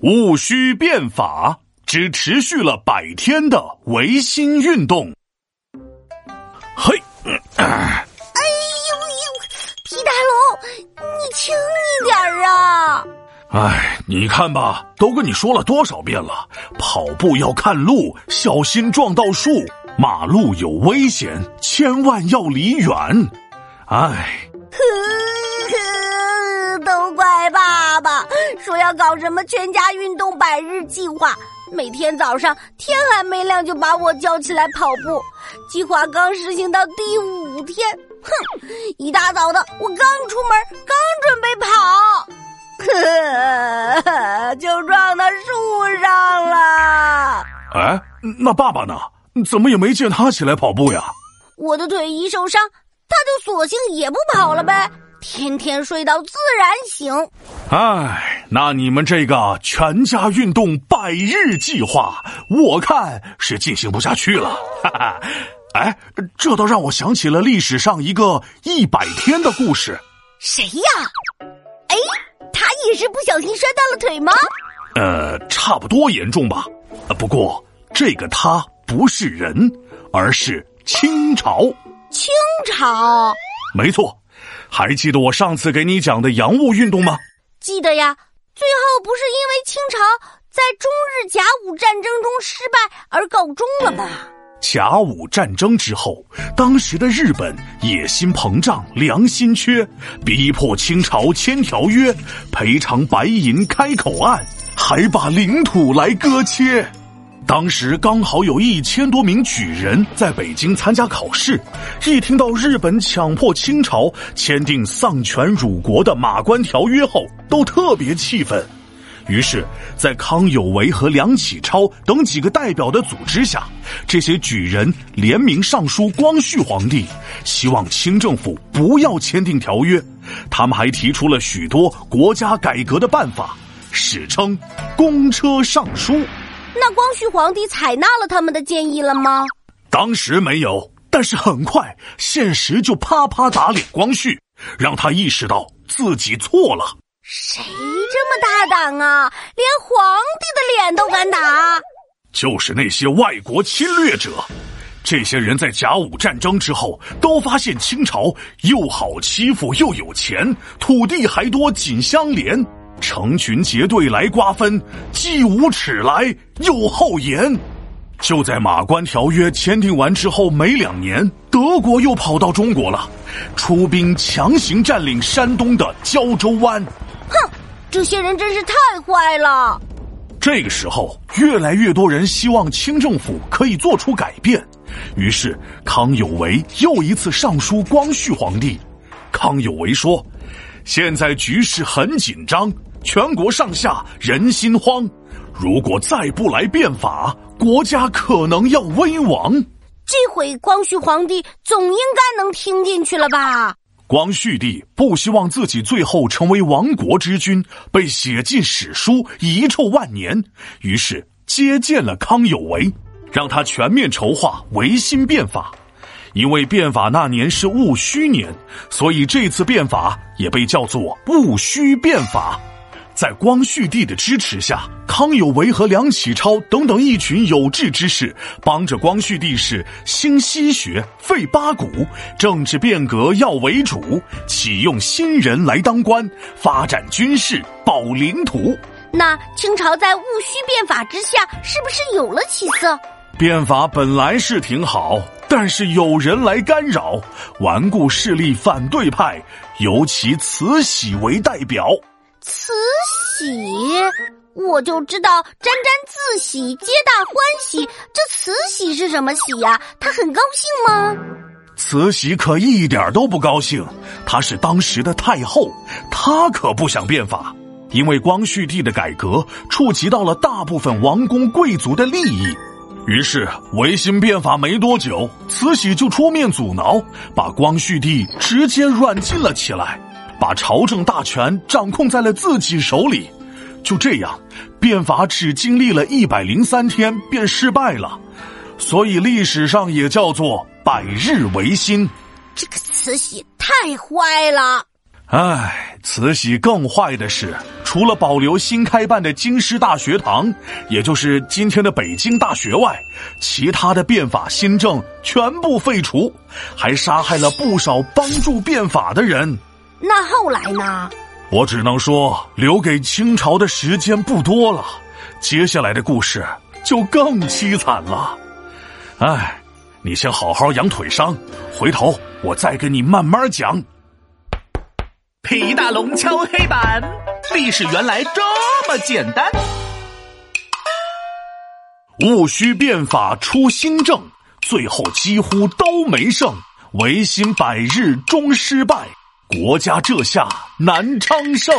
戊戌变法只持续了百天的维新运动。嘿，哎呦呦，皮大龙，你轻一点啊！哎，你看吧，都跟你说了多少遍了，跑步要看路，小心撞到树，马路有危险，千万要离远。哎。要搞什么全家运动百日计划，每天早上天还没亮就把我叫起来跑步。计划刚实行到第五天，哼，一大早的我刚出门，刚准备跑，呵，就撞到树上了。哎，那爸爸呢？怎么也没见他起来跑步呀？我的腿一受伤，他就索性也不跑了呗。天天睡到自然醒。哎，那你们这个全家运动百日计划，我看是进行不下去了。哈哈，哎，这倒让我想起了历史上一个一百天的故事。谁呀？哎，他也是不小心摔断了腿吗？呃，差不多严重吧。不过这个他不是人，而是清朝。清朝？没错。还记得我上次给你讲的洋务运动吗？记得呀，最后不是因为清朝在中日甲午战争中失败而告终了吗？甲午战争之后，当时的日本野心膨胀，良心缺，逼迫清朝签条约，赔偿白银，开口岸，还把领土来割切。当时刚好有一千多名举人在北京参加考试，一听到日本强迫清朝签订丧权辱国的《马关条约》后，都特别气愤。于是，在康有为和梁启超等几个代表的组织下，这些举人联名上书光绪皇帝，希望清政府不要签订条约。他们还提出了许多国家改革的办法，史称“公车上书”。那光绪皇帝采纳了他们的建议了吗？当时没有，但是很快现实就啪啪打脸光绪，让他意识到自己错了。谁这么大胆啊？连皇帝的脸都敢打？就是那些外国侵略者。这些人在甲午战争之后，都发现清朝又好欺负又有钱，土地还多，紧相连。成群结队来瓜分，既无耻来又厚颜。就在马关条约签订完之后没两年，德国又跑到中国了，出兵强行占领山东的胶州湾。哼，这些人真是太坏了。这个时候，越来越多人希望清政府可以做出改变，于是康有为又一次上书光绪皇帝。康有为说：“现在局势很紧张。”全国上下人心慌，如果再不来变法，国家可能要危亡。这回光绪皇帝总应该能听进去了吧？光绪帝不希望自己最后成为亡国之君，被写进史书，遗臭万年。于是接见了康有为，让他全面筹划维新变法。因为变法那年是戊戌年，所以这次变法也被叫做戊戌变法。在光绪帝的支持下，康有为和梁启超等等一群有志之士，帮着光绪帝是兴西学、废八股，政治变革要为主，启用新人来当官，发展军事，保领土。那清朝在戊戌变法之下，是不是有了起色？变法本来是挺好，但是有人来干扰，顽固势力反对派，尤其慈禧为代表。慈禧，我就知道沾沾自喜，皆大欢喜。这慈禧是什么喜呀？她很高兴吗？慈禧可一点都不高兴，她是当时的太后，她可不想变法，因为光绪帝的改革触及到了大部分王公贵族的利益。于是维新变法没多久，慈禧就出面阻挠，把光绪帝直接软禁了起来。把朝政大权掌控在了自己手里，就这样，变法只经历了一百零三天便失败了，所以历史上也叫做百日维新。这个慈禧太坏了。唉，慈禧更坏的是，除了保留新开办的京师大学堂，也就是今天的北京大学外，其他的变法新政全部废除，还杀害了不少帮助变法的人。那后来呢？我只能说，留给清朝的时间不多了。接下来的故事就更凄惨了。哎，你先好好养腿伤，回头我再跟你慢慢讲。皮大龙敲黑板，历史原来这么简单。戊戌变法出新政，最后几乎都没胜，维新百日终失败，国家这下难昌盛。